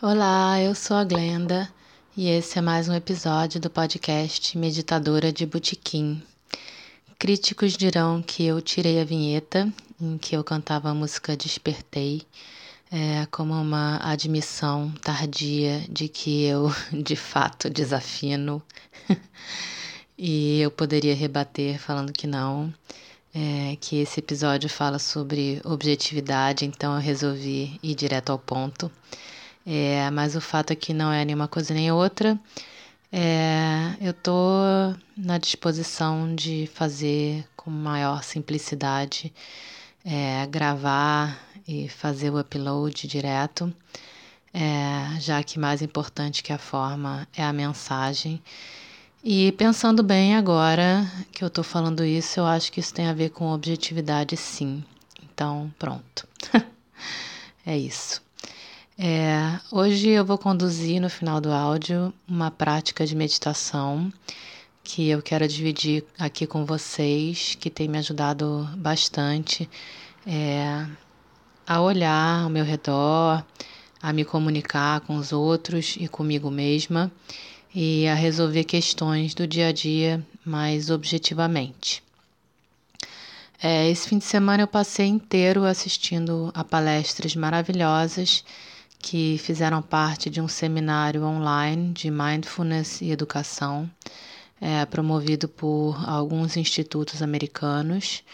Olá, eu sou a Glenda e esse é mais um episódio do podcast Meditadora de Botequim. Críticos dirão que eu tirei a vinheta em que eu cantava a música Despertei é, como uma admissão tardia de que eu de fato desafino e eu poderia rebater falando que não. É, que esse episódio fala sobre objetividade, então eu resolvi ir direto ao ponto. É, mas o fato é que não é nenhuma coisa nem outra. É, eu tô na disposição de fazer com maior simplicidade, é, gravar e fazer o upload direto, é, já que mais importante que a forma é a mensagem. E pensando bem agora que eu tô falando isso, eu acho que isso tem a ver com objetividade, sim. Então, pronto. é isso. É, hoje eu vou conduzir no final do áudio uma prática de meditação que eu quero dividir aqui com vocês, que tem me ajudado bastante é, a olhar ao meu redor, a me comunicar com os outros e comigo mesma e a resolver questões do dia a dia mais objetivamente. É, esse fim de semana eu passei inteiro assistindo a palestras maravilhosas que fizeram parte de um seminário online de mindfulness e educação, é, promovido por alguns institutos americanos.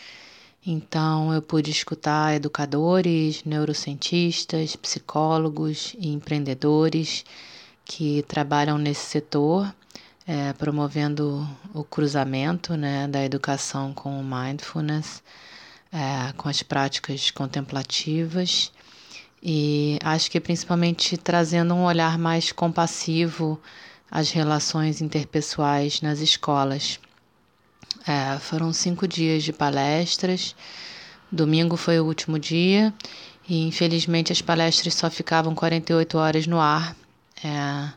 Então, eu pude escutar educadores, neurocientistas, psicólogos e empreendedores que trabalham nesse setor, é, promovendo o cruzamento né, da educação com o mindfulness, é, com as práticas contemplativas e acho que principalmente trazendo um olhar mais compassivo às relações interpessoais nas escolas. É, foram cinco dias de palestras, domingo foi o último dia e infelizmente as palestras só ficavam 48 horas no ar. É,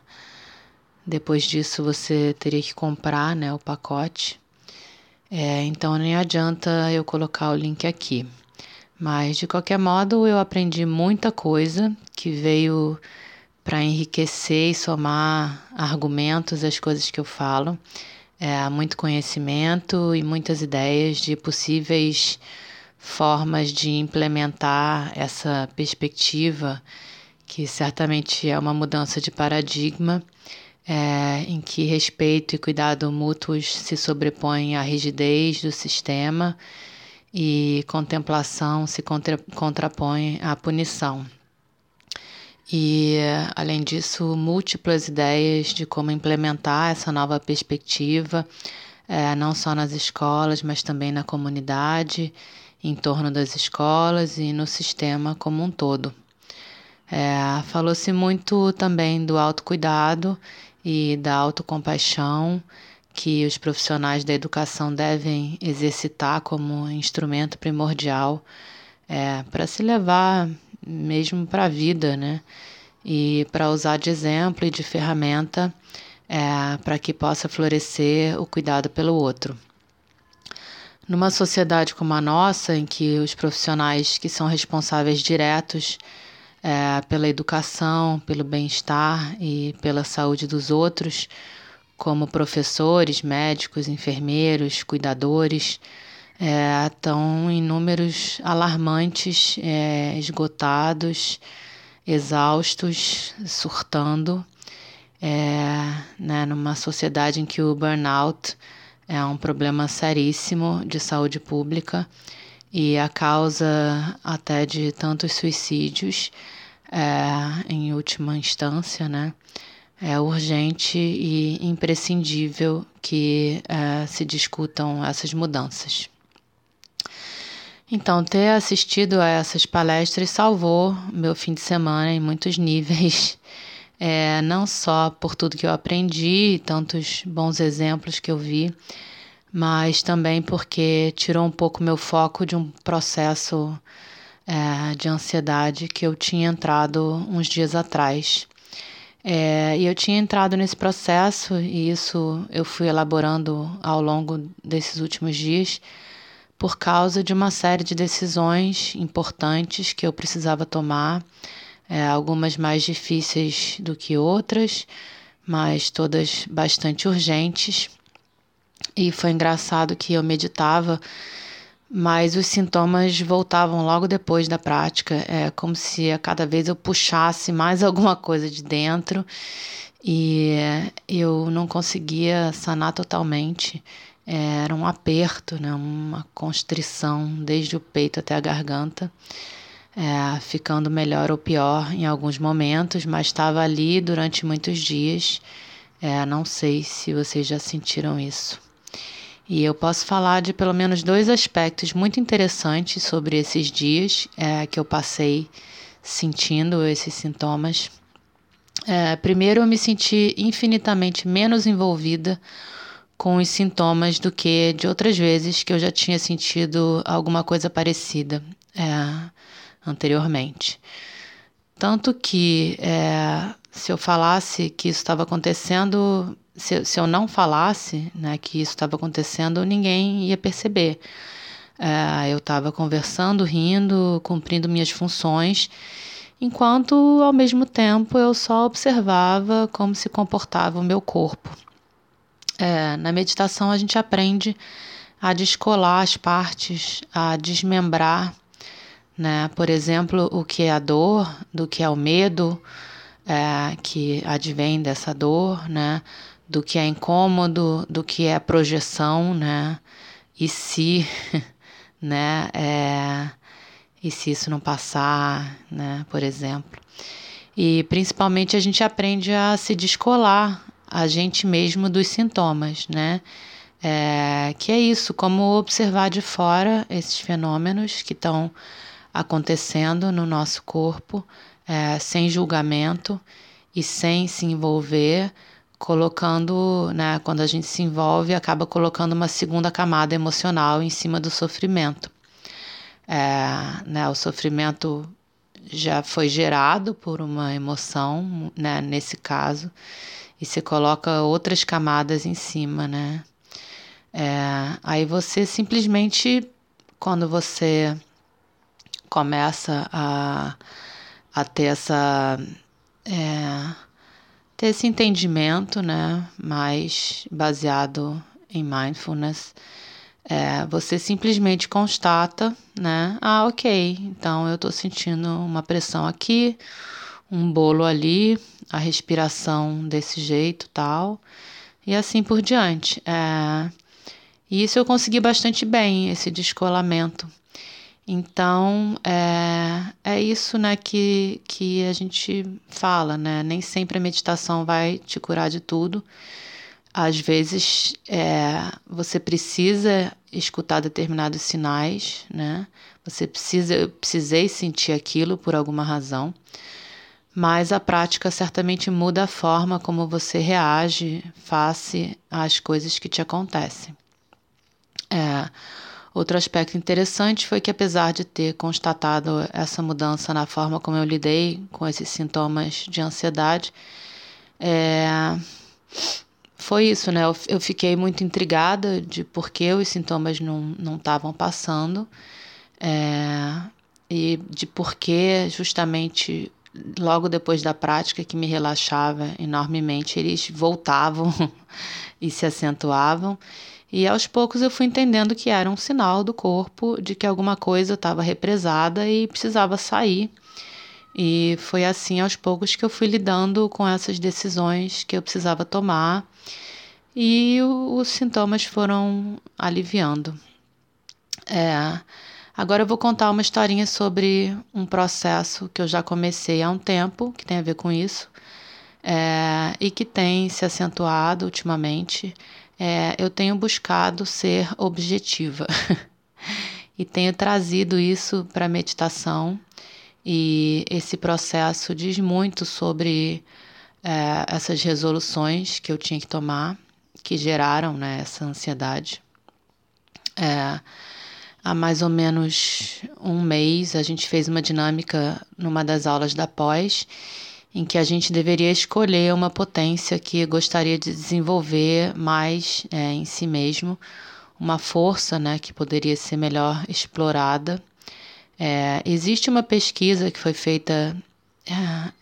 depois disso você teria que comprar né, o pacote. É, então nem adianta eu colocar o link aqui. Mas de qualquer modo, eu aprendi muita coisa que veio para enriquecer e somar argumentos às coisas que eu falo. É, muito conhecimento e muitas ideias de possíveis formas de implementar essa perspectiva, que certamente é uma mudança de paradigma, é, em que respeito e cuidado mútuos se sobrepõem à rigidez do sistema e contemplação se contra, contrapõe à punição. E, além disso, múltiplas ideias de como implementar essa nova perspectiva, é, não só nas escolas, mas também na comunidade, em torno das escolas e no sistema como um todo. É, Falou-se muito também do autocuidado e da autocompaixão que os profissionais da educação devem exercitar como instrumento primordial é, para se levar mesmo para a vida, né? E para usar de exemplo e de ferramenta é, para que possa florescer o cuidado pelo outro. Numa sociedade como a nossa, em que os profissionais que são responsáveis diretos é, pela educação, pelo bem-estar e pela saúde dos outros, como professores, médicos, enfermeiros, cuidadores, é, estão em números alarmantes, é, esgotados, exaustos, surtando, é, né, numa sociedade em que o burnout é um problema seríssimo de saúde pública e a causa até de tantos suicídios, é, em última instância, né? É urgente e imprescindível que uh, se discutam essas mudanças. Então, ter assistido a essas palestras salvou meu fim de semana em muitos níveis, é, não só por tudo que eu aprendi tantos bons exemplos que eu vi, mas também porque tirou um pouco meu foco de um processo é, de ansiedade que eu tinha entrado uns dias atrás. É, e eu tinha entrado nesse processo, e isso eu fui elaborando ao longo desses últimos dias, por causa de uma série de decisões importantes que eu precisava tomar é, algumas mais difíceis do que outras, mas todas bastante urgentes. E foi engraçado que eu meditava, mas os sintomas voltavam logo depois da prática, é como se a cada vez eu puxasse mais alguma coisa de dentro e eu não conseguia sanar totalmente. Era um aperto, né? uma constrição desde o peito até a garganta, é, ficando melhor ou pior em alguns momentos, mas estava ali durante muitos dias. É, não sei se vocês já sentiram isso. E eu posso falar de pelo menos dois aspectos muito interessantes sobre esses dias é, que eu passei sentindo esses sintomas. É, primeiro, eu me senti infinitamente menos envolvida com os sintomas do que de outras vezes que eu já tinha sentido alguma coisa parecida é, anteriormente. Tanto que é, se eu falasse que isso estava acontecendo, se, se, eu não falasse né, que isso estava acontecendo, ninguém ia perceber. É, eu estava conversando, rindo, cumprindo minhas funções, enquanto ao mesmo tempo eu só observava como se comportava o meu corpo. É, na meditação a gente aprende a descolar as partes, a desmembrar, né? Por exemplo, o que é a dor, do que é o medo, é, que advém dessa dor, né? Do que é incômodo, do que é projeção, né? E se, né? É, e se isso não passar, né? Por exemplo. E principalmente a gente aprende a se descolar a gente mesmo dos sintomas, né? É, que é isso, como observar de fora esses fenômenos que estão acontecendo no nosso corpo, é, sem julgamento e sem se envolver, colocando, né, quando a gente se envolve, acaba colocando uma segunda camada emocional em cima do sofrimento. É, né, o sofrimento já foi gerado por uma emoção, né, nesse caso, e você coloca outras camadas em cima, né? É, aí você simplesmente, quando você começa a, a ter essa. É, ter esse entendimento, né? Mais baseado em mindfulness. É, você simplesmente constata, né? Ah, ok, então eu estou sentindo uma pressão aqui, um bolo ali, a respiração desse jeito tal, e assim por diante. É, e isso eu consegui bastante bem, esse descolamento. Então, é, é isso né, que, que a gente fala, né? Nem sempre a meditação vai te curar de tudo. Às vezes, é, você precisa escutar determinados sinais, né? Você precisa, eu precisei sentir aquilo por alguma razão mas a prática certamente muda a forma como você reage face às coisas que te acontecem. É, outro aspecto interessante foi que, apesar de ter constatado essa mudança na forma como eu lidei com esses sintomas de ansiedade, é, foi isso, né? Eu, fiquei muito intrigada de por que os sintomas não estavam passando é, e de por que justamente logo depois da prática, que me relaxava enormemente, eles voltavam e se acentuavam. E aos poucos eu fui entendendo que era um sinal do corpo de que alguma coisa estava represada e precisava sair. E foi assim aos poucos que eu fui lidando com essas decisões que eu precisava tomar e os sintomas foram aliviando. É, Agora eu vou contar uma historinha sobre um processo que eu já comecei há um tempo, que tem a ver com isso, é, e que tem se acentuado ultimamente. É, eu tenho buscado ser objetiva e tenho trazido isso para a meditação, e esse processo diz muito sobre é, essas resoluções que eu tinha que tomar, que geraram né, essa ansiedade. É, há mais ou menos um mês, a gente fez uma dinâmica numa das aulas da pós, em que a gente deveria escolher uma potência que gostaria de desenvolver mais é, em si mesmo, uma força né, que poderia ser melhor explorada. É, existe uma pesquisa que foi feita é,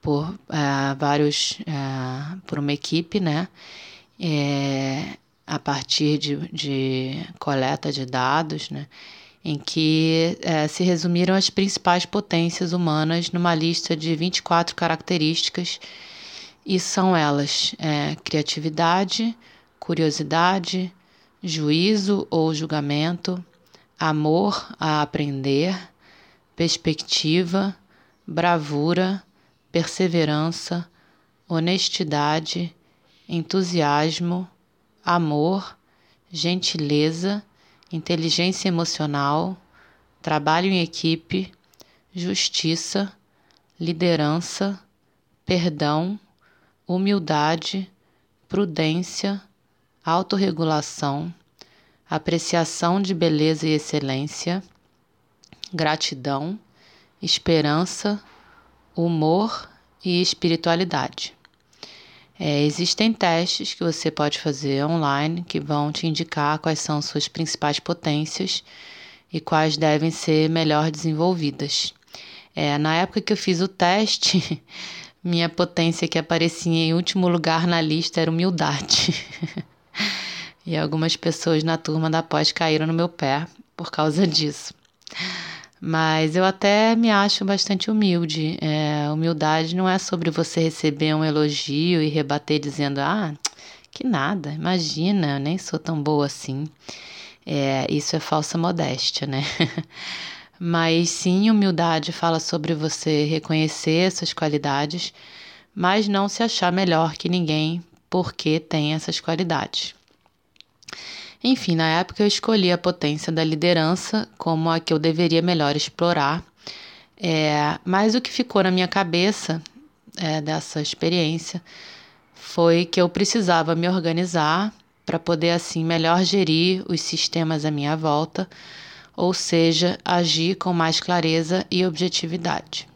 por é, vários, é, por uma equipe, né? É, a partir de, de coleta de dados, né? Em que é, se resumiram as principais potências humanas numa lista de 24 características, e são elas é, criatividade, curiosidade, juízo ou julgamento, amor a aprender, perspectiva, bravura, perseverança, honestidade, entusiasmo, amor, gentileza, inteligência emocional, trabalho em equipe, justiça, liderança, perdão, humildade, prudência, autorregulação, apreciação de beleza e excelência, gratidão, esperança, humor e espiritualidade. É, existem testes que você pode fazer online que vão te indicar quais são suas principais potências e quais devem ser melhor desenvolvidas. É, na época que eu fiz o teste, minha potência que aparecia em último lugar na lista era humildade. e algumas pessoas na turma da pós caíram no meu pé por causa disso. Mas eu até me acho bastante humilde. É, humildade não é sobre você receber um elogio e rebater dizendo: ah, que nada, imagina, eu nem sou tão boa assim. É, isso é falsa modéstia, né? mas sim, humildade fala sobre você reconhecer suas qualidades, mas não se achar melhor que ninguém porque tem essas qualidades. Enfim, na época eu escolhi a potência da liderança como a que eu deveria melhor explorar. É, mas o que ficou na minha cabeça é, dessa experiência foi que eu precisava me organizar para poder assim melhor gerir os sistemas à minha volta, ou seja, agir com mais clareza e objetividade.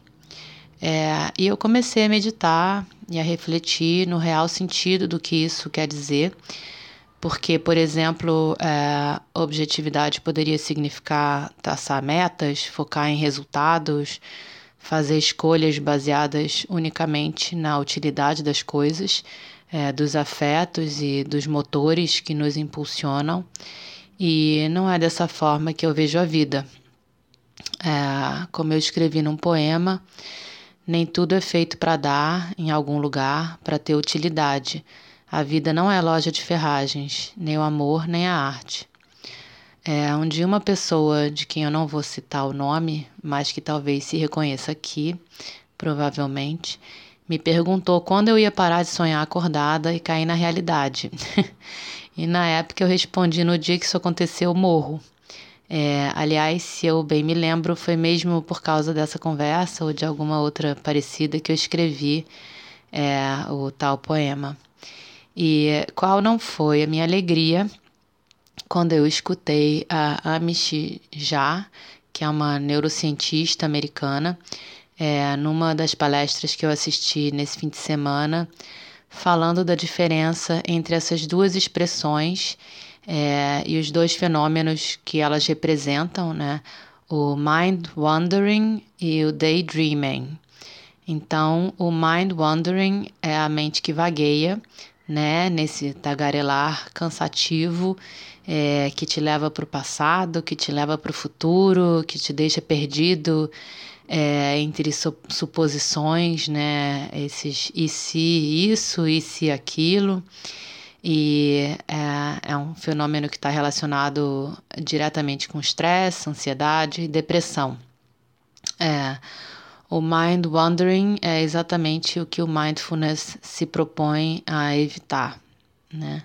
É, e eu comecei a meditar e a refletir no real sentido do que isso quer dizer porque, por exemplo, é, objetividade poderia significar traçar metas, focar em resultados, fazer escolhas baseadas unicamente na utilidade das coisas, é, dos afetos e dos motores que nos impulsionam. E não é dessa forma que eu vejo a vida. É, como eu escrevi num poema, nem tudo é feito para dar em algum lugar, para ter utilidade a vida não é loja de ferragens, nem o amor, nem a arte. É, um dia uma pessoa de quem eu não vou citar o nome, mas que talvez se reconheça aqui, provavelmente, me perguntou quando eu ia parar de sonhar acordada e cair na realidade. e na época eu respondi no dia que isso aconteceu, morro. É, aliás, se eu bem me lembro, foi mesmo por causa dessa conversa ou de alguma outra parecida que eu escrevi é, o tal poema. E qual não foi a minha alegria quando eu escutei a Amish Jha, que é uma neurocientista americana, é, numa das palestras que eu assisti nesse fim de semana, falando da diferença entre essas duas expressões é, e os dois fenômenos que elas representam, né? O mind wandering e o daydreaming. Então, o mind wandering é a mente que vagueia, né? Nesse tagarelar cansativo é, que te leva para o passado, que te leva para o futuro, que te deixa perdido é, entre suposições, né? Esses e se isso, e se aquilo. E é, é um fenômeno que está relacionado diretamente com estresse, ansiedade e depressão. É, o mind wandering é exatamente o que o mindfulness se propõe a evitar, né?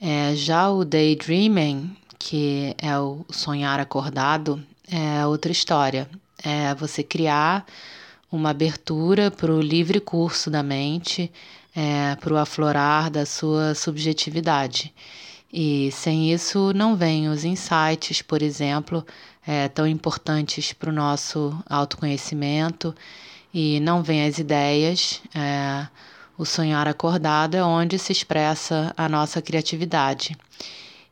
É, já o daydreaming, que é o sonhar acordado, é outra história. É você criar uma abertura para o livre curso da mente, é, para o aflorar da sua subjetividade. E sem isso não vêm os insights, por exemplo, é, tão importantes para o nosso autoconhecimento e não vêm as ideias. É, o sonhar acordado é onde se expressa a nossa criatividade.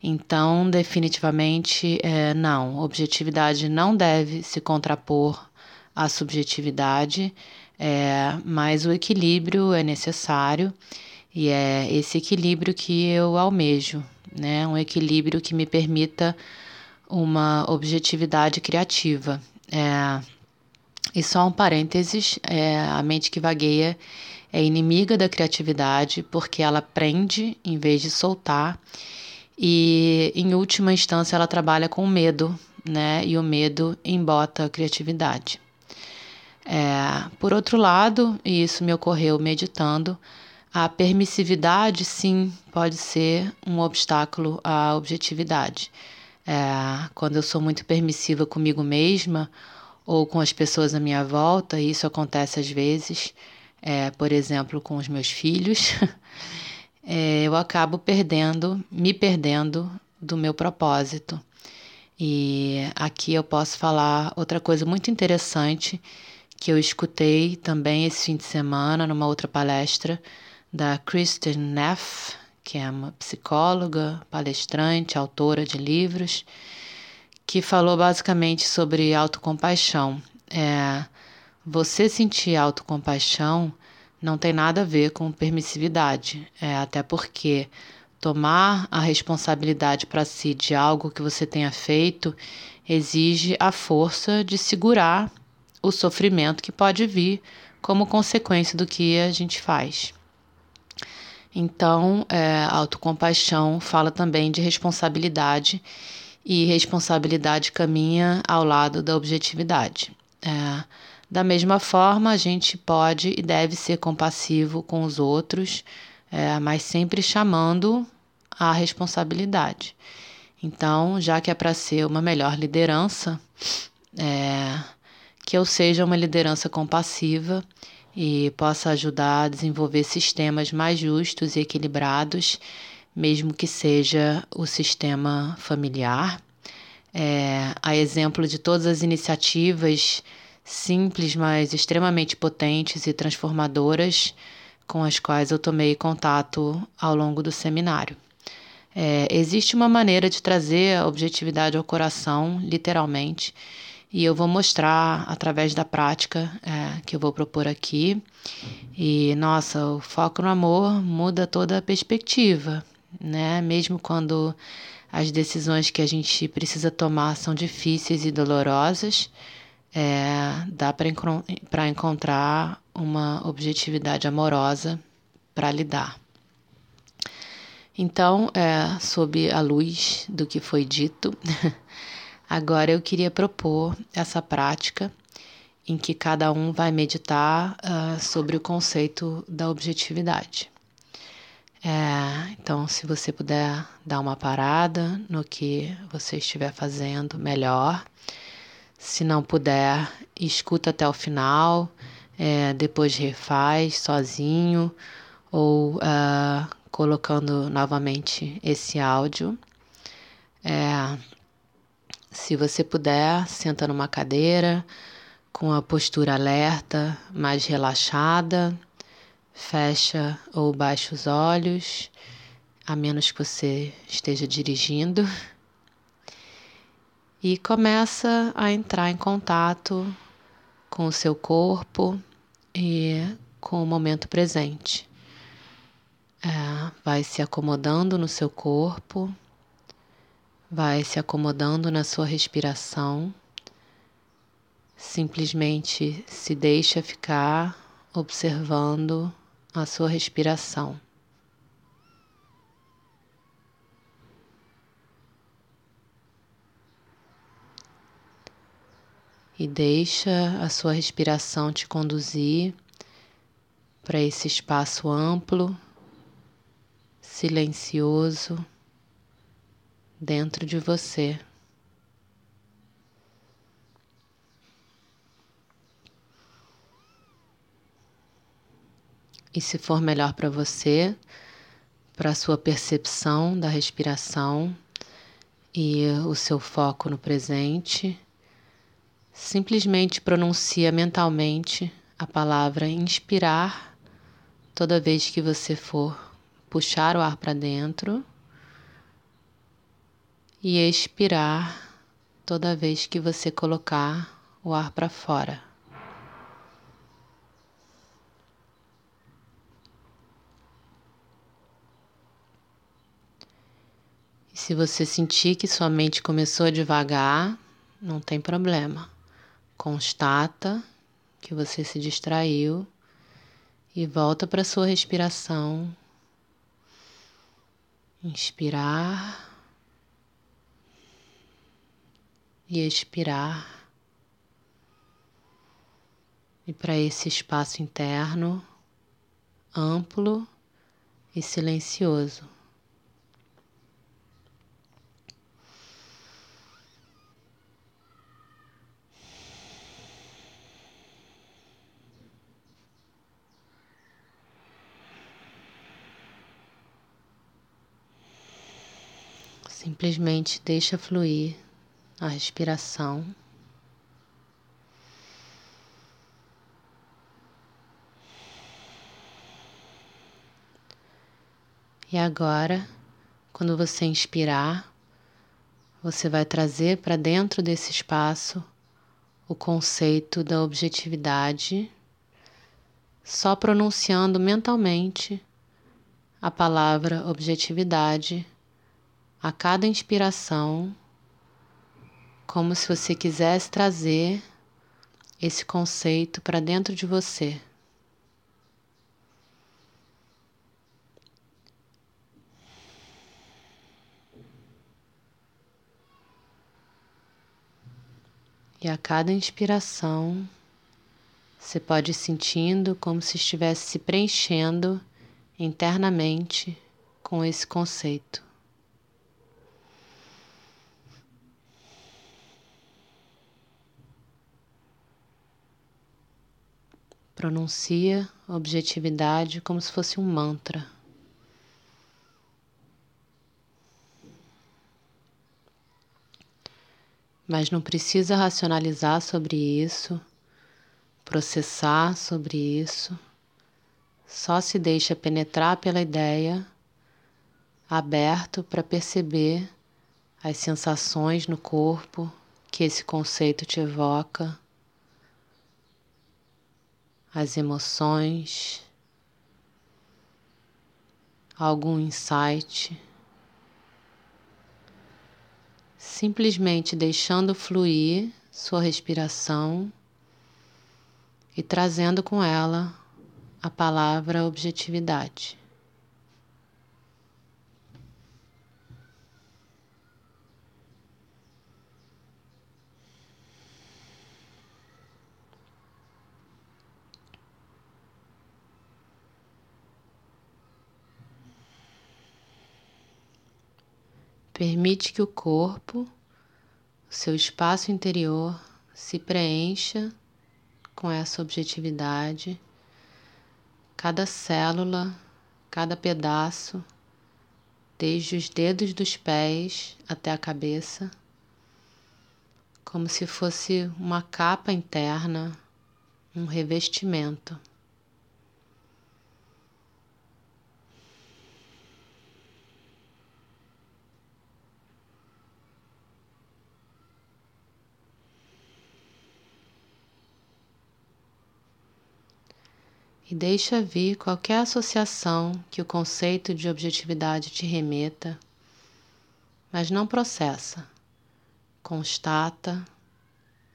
Então, definitivamente, é, não, objetividade não deve se contrapor a subjetividade, é, mas o equilíbrio é necessário e é esse equilíbrio que eu almejo, né? Um equilíbrio que me permita uma objetividade criativa. É, e só um parênteses: é, a mente que vagueia é inimiga da criatividade porque ela prende em vez de soltar. E em última instância ela trabalha com medo, né? E o medo embota a criatividade. É, por outro lado, e isso me ocorreu meditando, a permissividade sim pode ser um obstáculo à objetividade. É, quando eu sou muito permissiva comigo mesma ou com as pessoas à minha volta, e isso acontece às vezes, é, por exemplo, com os meus filhos, é, eu acabo perdendo, me perdendo do meu propósito. E aqui eu posso falar outra coisa muito interessante que eu escutei também esse fim de semana numa outra palestra da Kristen Neff, que é uma psicóloga, palestrante, autora de livros, que falou basicamente sobre autocompaixão. É, você sentir autocompaixão não tem nada a ver com permissividade, é, até porque tomar a responsabilidade para si de algo que você tenha feito exige a força de segurar o sofrimento que pode vir como consequência do que a gente faz. Então, é, autocompaixão fala também de responsabilidade e responsabilidade caminha ao lado da objetividade. É, da mesma forma, a gente pode e deve ser compassivo com os outros, é, mas sempre chamando a responsabilidade. Então, já que é para ser uma melhor liderança, é, que eu seja uma liderança compassiva e possa ajudar a desenvolver sistemas mais justos e equilibrados, mesmo que seja o sistema familiar. É, a exemplo de todas as iniciativas simples, mas extremamente potentes e transformadoras com as quais eu tomei contato ao longo do seminário. É, existe uma maneira de trazer a objetividade ao coração, literalmente, e eu vou mostrar através da prática é, que eu vou propor aqui. E nossa, o foco no amor muda toda a perspectiva, né? Mesmo quando as decisões que a gente precisa tomar são difíceis e dolorosas, é, dá para encontrar uma objetividade amorosa para lidar. Então, é, sob a luz do que foi dito, Agora eu queria propor essa prática em que cada um vai meditar uh, sobre o conceito da objetividade. É, então, se você puder dar uma parada no que você estiver fazendo, melhor. Se não puder, escuta até o final, é, depois refaz sozinho ou uh, colocando novamente esse áudio. É, se você puder, senta numa cadeira com a postura alerta, mais relaxada, fecha ou baixa os olhos, a menos que você esteja dirigindo, e começa a entrar em contato com o seu corpo e com o momento presente. É, vai se acomodando no seu corpo Vai se acomodando na sua respiração. Simplesmente se deixa ficar observando a sua respiração. E deixa a sua respiração te conduzir para esse espaço amplo, silencioso dentro de você. E se for melhor para você, para a sua percepção da respiração e o seu foco no presente, simplesmente pronuncia mentalmente a palavra inspirar toda vez que você for puxar o ar para dentro e expirar toda vez que você colocar o ar para fora. E se você sentir que sua mente começou a devagar, não tem problema. Constata que você se distraiu e volta para sua respiração. Inspirar e expirar. E para esse espaço interno amplo e silencioso. Simplesmente deixa fluir a respiração. E agora, quando você inspirar, você vai trazer para dentro desse espaço o conceito da objetividade, só pronunciando mentalmente a palavra objetividade a cada inspiração, como se você quisesse trazer esse conceito para dentro de você. E a cada inspiração, você pode ir sentindo como se estivesse se preenchendo internamente com esse conceito. Pronuncia objetividade como se fosse um mantra. Mas não precisa racionalizar sobre isso, processar sobre isso, só se deixa penetrar pela ideia, aberto para perceber as sensações no corpo que esse conceito te evoca as emoções, algum insight, simplesmente deixando fluir sua respiração e trazendo com ela a palavra objetividade. Permite que o corpo, o seu espaço interior, se preencha com essa objetividade. Cada célula, cada pedaço, desde os dedos dos pés até a cabeça, como se fosse uma capa interna, um revestimento. E deixa vir qualquer associação que o conceito de objetividade te remeta, mas não processa. Constata,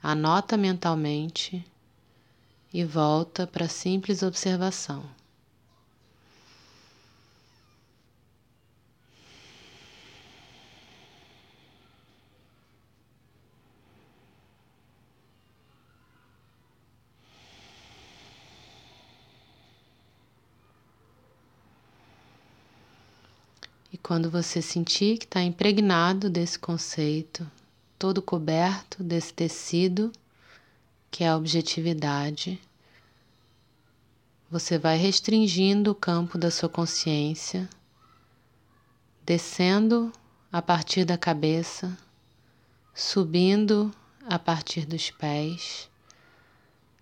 anota mentalmente e volta para simples observação. Quando você sentir que está impregnado desse conceito, todo coberto desse tecido, que é a objetividade, você vai restringindo o campo da sua consciência, descendo a partir da cabeça, subindo a partir dos pés,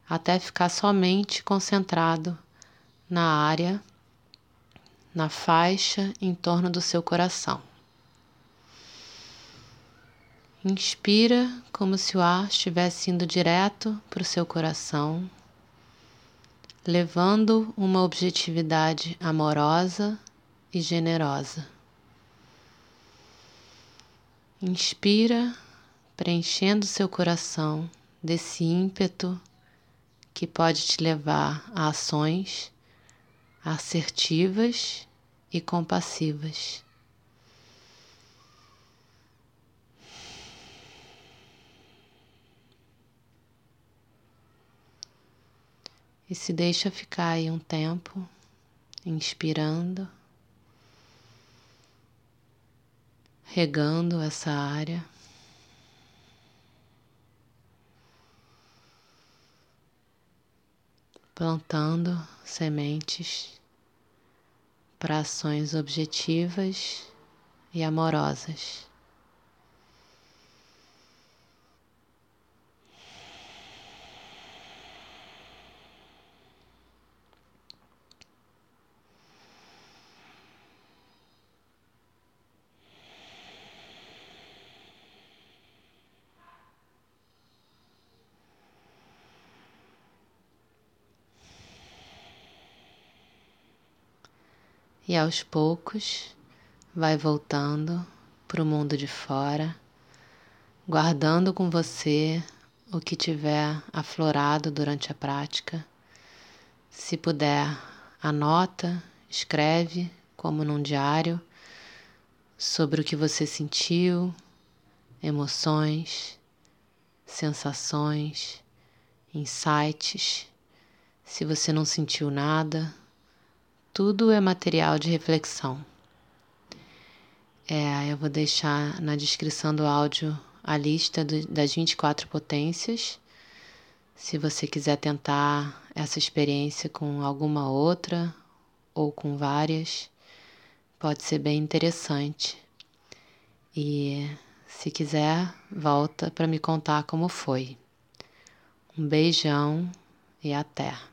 até ficar somente concentrado na área na faixa em torno do seu coração. Inspira como se o ar estivesse indo direto para o seu coração, levando uma objetividade amorosa e generosa. Inspira, preenchendo seu coração desse ímpeto que pode te levar a ações assertivas e compassivas. E se deixa ficar aí um tempo, inspirando, regando essa área. Plantando sementes para ações objetivas e amorosas. E aos poucos vai voltando para o mundo de fora, guardando com você o que tiver aflorado durante a prática. Se puder, anota, escreve, como num diário, sobre o que você sentiu, emoções, sensações, insights. Se você não sentiu nada, tudo é material de reflexão. É, eu vou deixar na descrição do áudio a lista do, das 24 potências. Se você quiser tentar essa experiência com alguma outra ou com várias, pode ser bem interessante. E se quiser, volta para me contar como foi. Um beijão e até.